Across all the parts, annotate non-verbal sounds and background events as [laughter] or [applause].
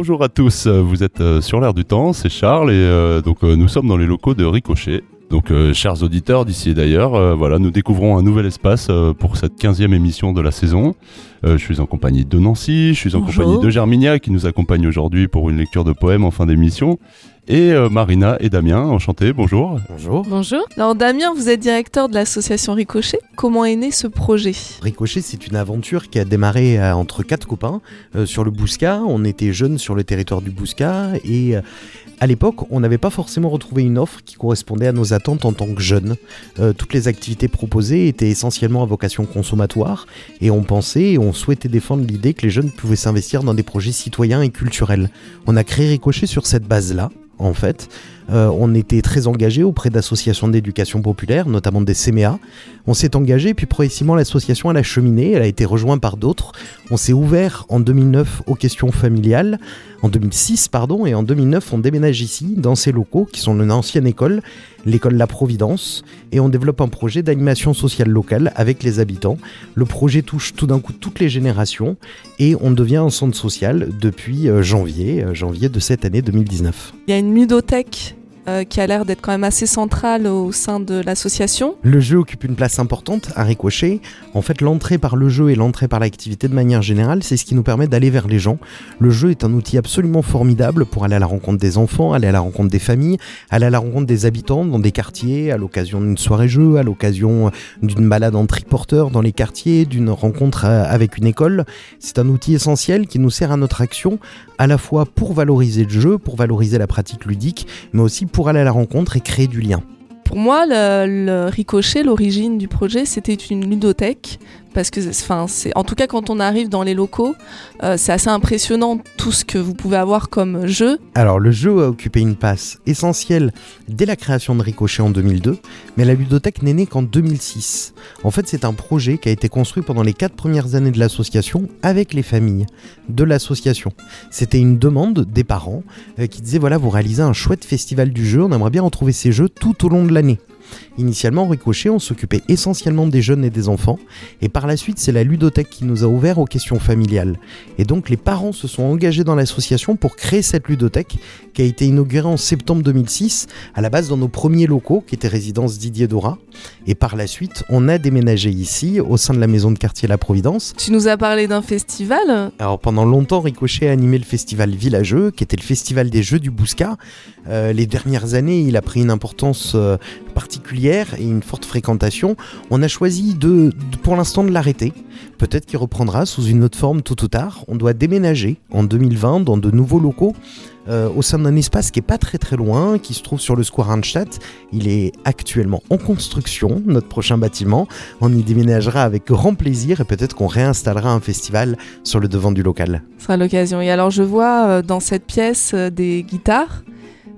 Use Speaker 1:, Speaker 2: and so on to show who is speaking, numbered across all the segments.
Speaker 1: Bonjour à tous, vous êtes euh, sur l'air du temps, c'est Charles et euh, donc euh, nous sommes dans les locaux de Ricochet. Donc chers auditeurs d'ici et d'ailleurs, voilà, nous découvrons un nouvel espace pour cette 15e émission de la saison. je suis en compagnie de Nancy, je suis en compagnie de Germinia qui nous accompagne aujourd'hui pour une lecture de poèmes en fin d'émission et euh, Marina et Damien. Enchanté, bonjour.
Speaker 2: Bonjour.
Speaker 3: Bonjour. Alors Damien, vous êtes directeur de l'association Ricochet. Comment est né ce projet?
Speaker 2: Ricochet, c'est une aventure qui a démarré euh, entre quatre copains euh, sur le Bousca. On était jeunes sur le territoire du Bousca et à l'époque, on n'avait pas forcément retrouvé une offre qui correspondait à nos attentes en tant que jeunes. toutes les activités proposées étaient essentiellement à vocation consommatoire et on pensait et on souhaitait défendre l'idée que les jeunes pouvaient s'investir dans des projets citoyens et culturels. On a créé Ricochet sur cette base-là en fait. Euh, on était très engagé auprès d'associations d'éducation populaire, notamment des CMA. On s'est engagé, puis progressivement l'association elle a cheminé, elle a été rejointe par d'autres. On s'est ouvert en 2009 aux questions familiales, en 2006 pardon, et en 2009 on déménage ici, dans ces locaux qui sont une ancienne école, l'école La Providence, et on développe un projet d'animation sociale locale avec les habitants. Le projet touche tout d'un coup toutes les générations et on devient un centre social depuis euh, janvier, euh, janvier de cette année 2019.
Speaker 3: Il y a une ludothèque euh, qui a l'air d'être quand même assez centrale au sein de l'association.
Speaker 2: Le jeu occupe une place importante à Ricochet. En fait, l'entrée par le jeu et l'entrée par l'activité de manière générale, c'est ce qui nous permet d'aller vers les gens. Le jeu est un outil absolument formidable pour aller à la rencontre des enfants, aller à la rencontre des familles, aller à la rencontre des habitants dans des quartiers, à l'occasion d'une soirée jeu, à l'occasion d'une balade en triporteur dans les quartiers, d'une rencontre euh, avec une école. C'est un outil essentiel qui nous sert à notre action, à la fois pour valoriser le jeu, pour valoriser la pratique ludique, mais aussi pour aller à la rencontre et créer du lien.
Speaker 3: Pour moi, le, ricochet, l'origine du projet, c'était une ludothèque parce que, en tout cas quand on arrive dans les locaux, euh, c'est assez impressionnant tout ce que vous pouvez avoir comme jeu.
Speaker 2: Alors le jeu a occupé une place essentielle dès la création de Ricochet en 2002, mais la ludothèque n'est née qu'en 2006. En fait, c'est un projet qui a été construit pendant les quatre premières années de l'association avec les familles de l'association. C'était une demande des parents euh, qui disaient voilà, vous réalisez un chouette festival du jeu, on aimerait bien retrouver ces jeux tout au long de l'année. Initialement, Ricochet, on s'occupait essentiellement des jeunes et des enfants, et par la suite, c'est la ludothèque qui nous a ouvert aux questions familiales. Et donc, les parents se sont engagés dans l'association pour créer cette ludothèque qui a été inaugurée en septembre 2006, à la base dans nos premiers locaux, qui étaient résidence Didier Dora. Et par la suite, on a déménagé ici, au sein de la maison de quartier La Providence.
Speaker 3: Tu nous as parlé d'un festival?
Speaker 2: Alors, pendant longtemps, Ricochet a animé le festival Villageux, qui était le festival des Jeux du Bousca. Euh, les dernières années, il a pris une importance euh, particulière et une forte fréquentation, on a choisi de, pour l'instant de l'arrêter. Peut-être qu'il reprendra sous une autre forme tout ou tard. On doit déménager en 2020 dans de nouveaux locaux euh, au sein d'un espace qui est pas très très loin, qui se trouve sur le square Randstadt. Il est actuellement en construction, notre prochain bâtiment. On y déménagera avec grand plaisir et peut-être qu'on réinstallera un festival sur le devant du local.
Speaker 3: Ce sera l'occasion. Et alors je vois euh, dans cette pièce euh, des guitares,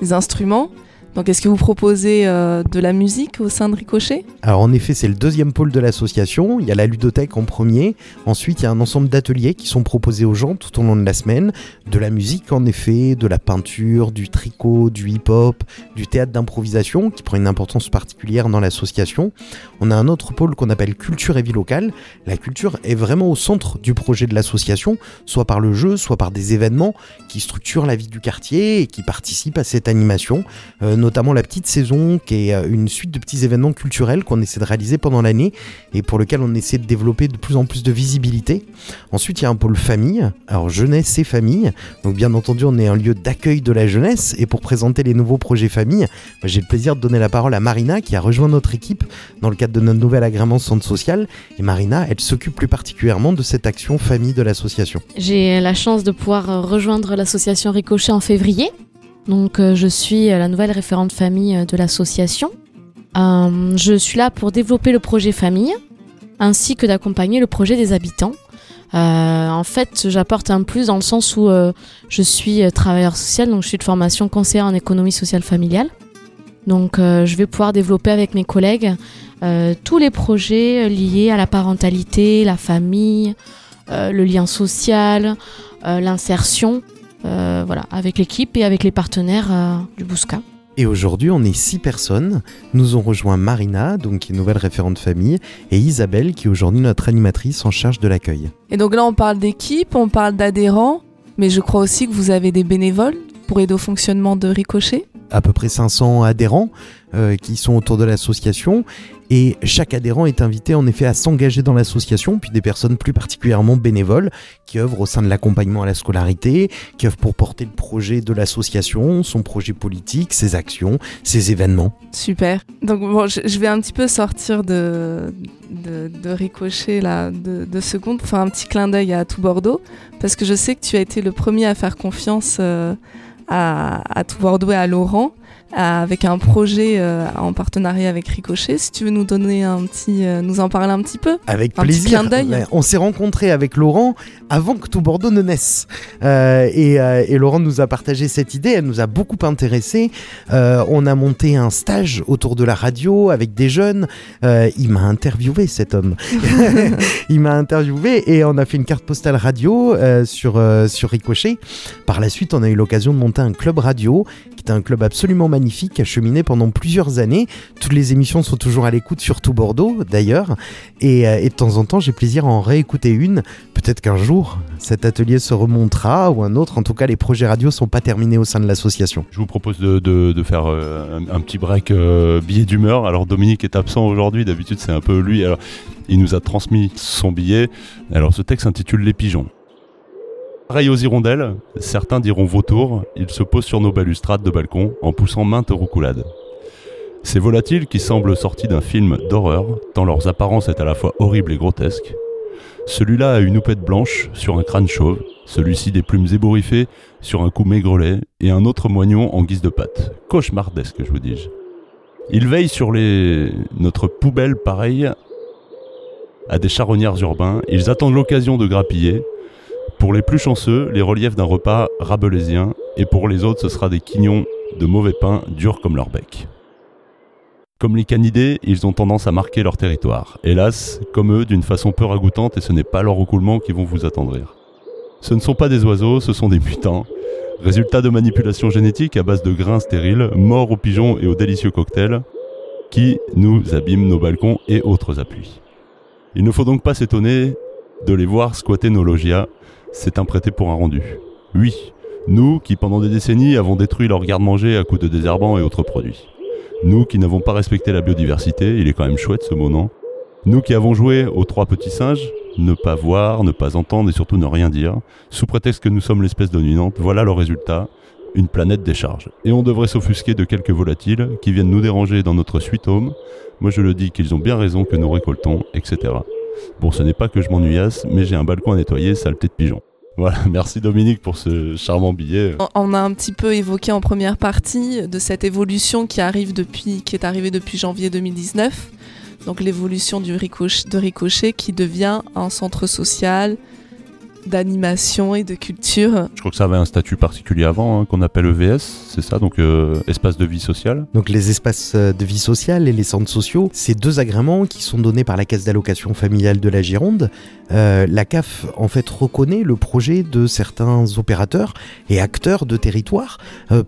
Speaker 3: des instruments. Donc est-ce que vous proposez euh, de la musique au sein de Ricochet?
Speaker 2: Alors en effet, c'est le deuxième pôle de l'association. Il y a la ludothèque en premier. Ensuite, il y a un ensemble d'ateliers qui sont proposés aux gens tout au long de la semaine. De la musique en effet, de la peinture, du tricot, du hip-hop, du théâtre d'improvisation qui prend une importance particulière dans l'association. On a un autre pôle qu'on appelle culture et vie locale. La culture est vraiment au centre du projet de l'association, soit par le jeu, soit par des événements qui structurent la vie du quartier et qui participent à cette animation. Euh, notamment la petite saison, qui est euh, une suite de petits événements culturels qu'on essaie de réaliser pendant l'année et pour lequel on essaie de développer de plus en plus de visibilité. Ensuite, il y a un pôle famille, alors jeunesse et famille. Donc bien entendu, on est un lieu d'accueil de la jeunesse et pour présenter les nouveaux projets famille, j'ai le plaisir de donner la parole à Marina qui a rejoint notre équipe dans le cadre de notre nouvel agrément centre social. Et Marina, elle s'occupe plus particulièrement de cette action famille de l'association.
Speaker 4: J'ai la chance de pouvoir rejoindre l'association Ricochet en février. Donc euh, je suis la nouvelle référente famille euh, de l'association. Euh, je suis là pour développer le projet famille ainsi que d'accompagner le projet des habitants Euh, en fait, j'apporte un plus dans le sens où euh, je suis euh, travailleur social, donc je suis de formation conseillère en économie sociale familiale. Donc, euh, je vais pouvoir développer avec mes collègues euh, tous les projets euh, liés à la parentalité, la famille, euh, le lien social, euh, l'insertion, euh, voilà, avec l'équipe et avec les partenaires euh, du Bousca.
Speaker 2: Et aujourd'hui, on est six personnes. Nous ont rejoint Marina, donc qui est nouvelle référente famille, et Isabelle, qui est aujourd'hui notre animatrice en charge de l'accueil.
Speaker 3: Et donc là, on parle d'équipe, on parle d'adhérents, mais je crois aussi que vous avez des bénévoles pour aider au fonctionnement de Ricochet.
Speaker 2: À peu près 500 adhérents euh, qui sont autour de l'association. Et chaque adhérent est invité en effet à s'engager dans l'association, puis des personnes plus particulièrement bénévoles qui œuvrent au sein de l'accompagnement à la scolarité, qui œuvrent pour porter le projet de l'association, son projet politique, ses actions, ses événements.
Speaker 3: Super. Donc bon, je, vais un petit peu sortir de, de, de Ricochet là, de, de secondes pour faire un petit clin d'œil à tout Bordeaux, parce que je sais que tu as été le premier à faire confiance euh, à, à tout Bordeaux et à Laurent avec un projet euh, en partenariat avec Ricochet. Si tu veux nous donner un petit, euh, nous en parler un petit peu.
Speaker 2: Avec
Speaker 3: Un
Speaker 2: plaisir. On s'est rencontrés avec Laurent avant que tout Bordeaux ne naisse. Euh, et, euh, et Laurent nous a partagé cette idée, elle nous a beaucoup intéressés. Euh, on a monté un stage autour de la radio avec des jeunes. Euh, il m'a interviewé cet homme. [laughs] [laughs] il m'a interviewé et on a fait une carte postale radio euh, sur, euh, sur Ricochet. Par la suite, on a eu l'occasion de monter un club radio qui est un club absolument magnifique qui a cheminé pendant plusieurs années. Toutes les émissions sont toujours à l'écoute, surtout Bordeaux d'ailleurs. Et, euh, et de temps en temps, j'ai plaisir à en réécouter une. Peut-être qu'un jour, cet atelier se remontera ou un autre. En tout cas, les projets radio sont pas terminés au sein de l'association.
Speaker 1: Je vous propose de, faire euh, un, un petit break euh, billet d'humeur. Alors Dominique est absent aujourd'hui, d'habitude c'est un peu lui. Alors, il nous a transmis son billet. Alors ce texte s'intitule Les pigeons. Pareil aux hirondelles, certains diront vautours, ils se posent sur nos balustrades de balcon en poussant maintes roucoulades. Ces volatiles qui semblent sortis d'un film d'horreur, tant leurs apparences est à la fois horrible et grotesque. Celui-là a une houppette blanche sur un crâne chauve, celui-ci des plumes ébouriffées sur un cou maigrelet et un autre moignon en guise de patte. Cauchemardesque, je vous dis-je. Il veille sur les... notre poubelle pareille à des charognards urbains. Ils attendent l'occasion de grappiller. Pour les plus chanceux, les reliefs d'un repas rabelaisien, et pour les autres, ce sera des quignons de mauvais pain durs comme leur bec. Comme les canidés, ils ont tendance à marquer leur territoire. Hélas, comme eux, d'une façon peu ragoûtante, et ce n'est pas leur roucoulement qui vont vous attendrir. Ce ne sont pas des oiseaux, ce sont des mutants. Résultat de manipulation génétique à base de grains stériles, morts aux pigeons et aux délicieux cocktails, qui nous abîment nos balcons et autres appuis. Il ne faut donc pas s'étonner de les voir squatter nos logias, c'est un prêté pour un rendu. Oui, nous qui pendant des décennies avons détruit leur garde-manger à coups de désherbants et autres produits. Nous qui n'avons pas respecté la biodiversité, il est quand même chouette ce mot, non? Nous qui avons joué aux trois petits singes, ne pas voir, ne pas entendre et surtout ne rien dire, sous prétexte que nous sommes l'espèce dominante, voilà le résultat, une planète décharge. Et on devrait s'offusquer de quelques volatiles qui viennent nous déranger dans notre suite home. Moi je le dis qu'ils ont bien raison que nous récoltons, etc. Bon, ce n'est pas que je m'ennuyasse, mais j'ai un balcon à nettoyer, saleté de pigeon. Voilà, [laughs] merci Dominique pour ce charmant billet.
Speaker 3: On- a un petit peu évoqué en première partie de cette évolution qui arrive depuis, qui est arrivée depuis janvier 2019. Donc l'évolution du ricoch- de Ricochet qui devient un centre social d'animation et de culture.
Speaker 1: Je crois que ça avait un statut particulier avant, hein, qu'on appelle EVS, c'est ça, donc euh, espace de vie sociale.
Speaker 2: Donc les espaces euh, de vie sociale et les centres sociaux, c'est deux agréments qui sont donnés par la Caisse d'allocation familiale de la Gironde. Euh, la CAF en fait reconnaît le projet de certains opérateurs et acteurs de territoire,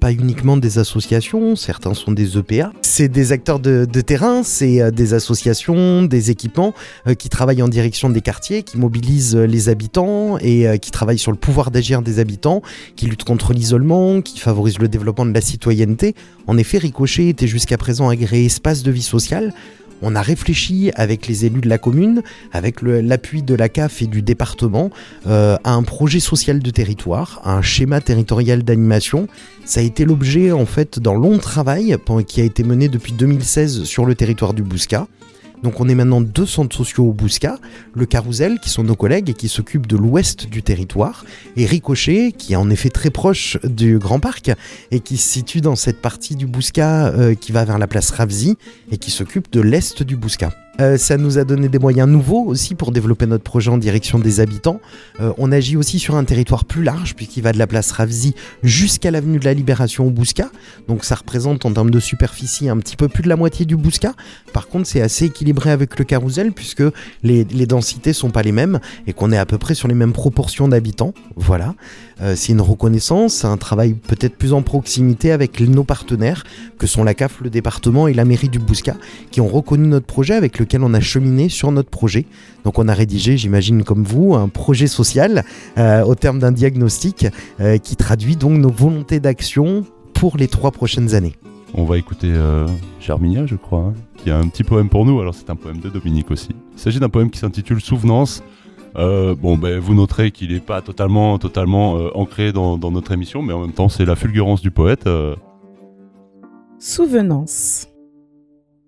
Speaker 2: pas uniquement des associations, certains sont des EPA. C'est des acteurs de, terrain, c'est des associations, des équipements qui travaillent en direction des quartiers, qui mobilisent les habitants et qui travaillent sur le pouvoir d'agir des habitants, qui luttent contre l'isolement, qui favorisent le développement de la citoyenneté. En effet, Ricochet était jusqu'à présent agréé espace de vie sociale. On a réfléchi avec les élus de la commune, avec l'appui de la CAF et du département, euh, à un projet social de territoire, à un schéma territorial d'animation. Ça a été l'objet, en fait, d'un long travail qui a été mené depuis 2016 sur le territoire du Bouscat. Donc on est maintenant deux centres sociaux au Bouscat, le Carousel qui sont nos collègues et qui s'occupent de l'ouest du territoire, et Ricochet qui est en effet très proche du Grand Parc et qui se situe dans cette partie du Bouscat euh, qui va vers la place Ravzi et qui s'occupe de l'est du Bouscat. Euh, ça nous a donné des moyens nouveaux aussi pour développer notre projet en direction des habitants. Euh, on agit aussi sur un territoire plus large puisqu'il va de la place Ravzi jusqu'à l'avenue de la Libération au Bousca. Donc ça représente en termes de superficie un petit peu plus de la moitié du Bousca. Par contre c'est assez équilibré avec le Carousel puisque les, les densités sont pas les mêmes et qu'on est à peu près sur les mêmes proportions d'habitants. Voilà. Euh, c'est une reconnaissance, un travail peut-être plus en proximité avec nos partenaires, que sont la CAF, le département et la mairie du Bousca, qui ont reconnu notre projet avec lequel on a cheminé sur notre projet. Donc on a rédigé, j'imagine comme vous, un projet social euh, au terme d'un diagnostic euh, qui traduit donc nos volontés d'action pour les trois prochaines années.
Speaker 1: On va écouter euh, Charminia, je crois, hein, qui a un petit poème pour nous. Alors c'est un poème de Dominique aussi. Il s'agit d'un poème qui s'intitule Souvenance. Euh, bon, ben, vous noterez qu'il n'est pas totalement, totalement euh, ancré dans, notre émission, mais en même temps, c'est la fulgurance du poète. euh.
Speaker 5: Souvenance.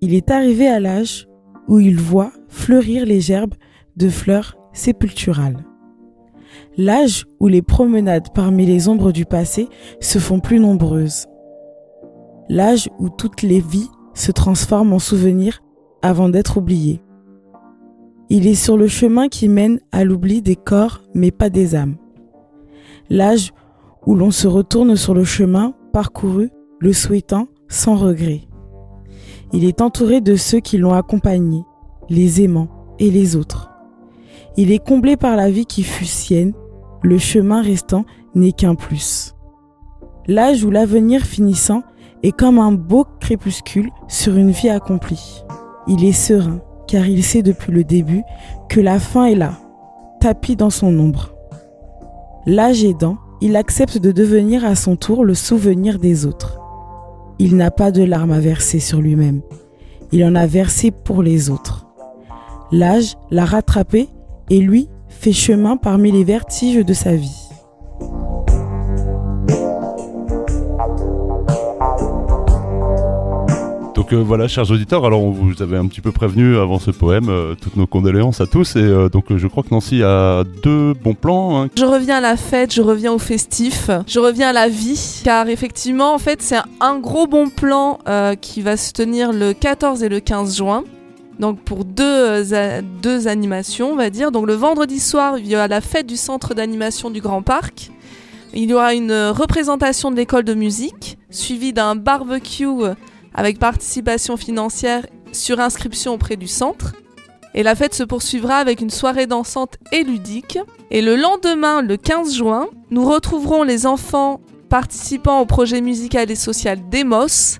Speaker 5: Il est arrivé à l'âge où il voit fleurir les gerbes de fleurs sépulturales. L'âge où les promenades parmi les ombres du passé se font plus nombreuses. L'âge où toutes les vies se transforment en souvenirs avant d'être oubliées. Il est sur le chemin qui mène à l'oubli des corps mais pas des âmes. L'âge où l'on se retourne sur le chemin parcouru, le souhaitant sans regret. Il est entouré de ceux qui l'ont accompagné, les aimants et les autres. Il est comblé par la vie qui fut sienne, le chemin restant n'est qu'un plus. L'âge où l'avenir finissant est comme un beau crépuscule sur une vie accomplie. Il est serein, car il sait depuis le début que la fin est là, tapis dans son ombre. L'âge aidant, il accepte de devenir à son tour le souvenir des autres. Il n'a pas de larmes à verser sur lui-même. Il en a versé pour les autres. L'âge l'a rattrapé et lui fait chemin parmi les vertiges de sa vie.
Speaker 1: Donc voilà, chers auditeurs, alors on vous avait un petit peu prévenu avant ce poème, euh, toutes nos condoléances à tous. Et euh, donc je crois que Nancy a deux bons plans. hein.
Speaker 3: Je reviens à la fête, je reviens au festif, je reviens à la vie, car effectivement, en fait, c'est un gros bon plan euh, qui va se tenir le 14 et le 15 juin. Donc pour deux, a- deux animations, on va dire. Donc le vendredi soir, il y aura la fête du centre d'animation du Grand Parc. Il y aura une représentation de l'école de musique, suivie d'un barbecue avec participation financière sur inscription auprès du centre. Et la fête se poursuivra avec une soirée dansante et ludique. Et le lendemain, le 15 juin, nous retrouverons les enfants participant au projet musical et social Demos,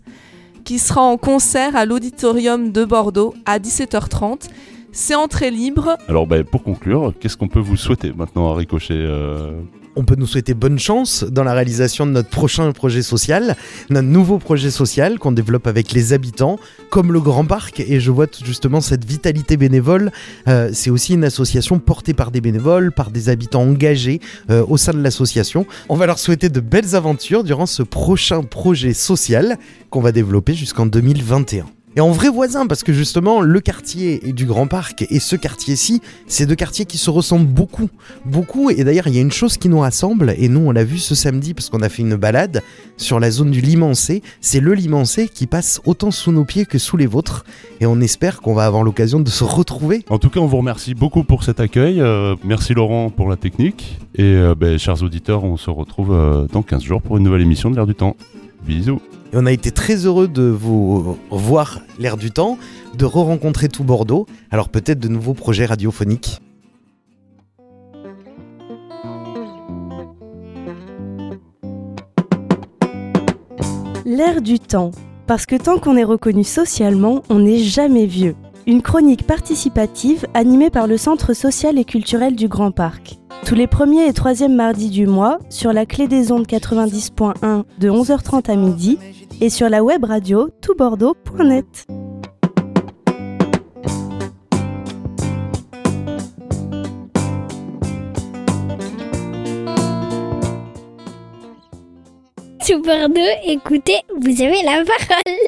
Speaker 3: qui sera en concert à l'auditorium de Bordeaux à 17h30. C'est entrée libre.
Speaker 1: Alors ben, pour conclure, qu'est-ce qu'on peut vous souhaiter maintenant à Ricochet euh,
Speaker 2: On peut nous souhaiter bonne chance dans la réalisation de notre prochain projet social, notre nouveau projet social qu'on développe avec les habitants, comme le Grand Parc. Et je vois justement cette vitalité bénévole. Euh, c'est aussi une association portée par des bénévoles, par des habitants engagés euh, au sein de l'association. On va leur souhaiter de belles aventures durant ce prochain projet social qu'on va développer jusqu'en 2021. Et en vrai voisin, parce que justement, le quartier du Grand Parc et ce quartier-ci, c'est deux quartiers qui se ressemblent beaucoup, beaucoup. Et d'ailleurs, il y a une chose qui nous rassemble, et nous, on l'a vu ce samedi parce qu'on a fait une balade sur la zone du Limancé. C'est le Limancé qui passe autant sous nos pieds que sous les vôtres. Et on espère qu'on va avoir l'occasion de se retrouver.
Speaker 1: En tout cas, on vous remercie beaucoup pour cet accueil. euh, merci Laurent pour la technique. Et euh, ben, chers auditeurs, on se retrouve euh, dans 15 jours pour une nouvelle émission de l'Air du Temps. Bisous.
Speaker 2: Et on a été très heureux de vous voir l'air du temps, de re-rencontrer tout Bordeaux. Alors peut-être de nouveaux projets radiophoniques.
Speaker 6: L'air du temps. Parce que tant qu'on est reconnu socialement, on n'est jamais vieux. Une chronique participative animée par le Centre social et culturel du Grand Parc. Tous les premiers et troisièmes mardis du mois, sur la clé des ondes 90.1 de 11h30 à midi et sur la web radio toutbordeaux.net.
Speaker 7: Tout Bordeaux, écoutez, vous avez la parole.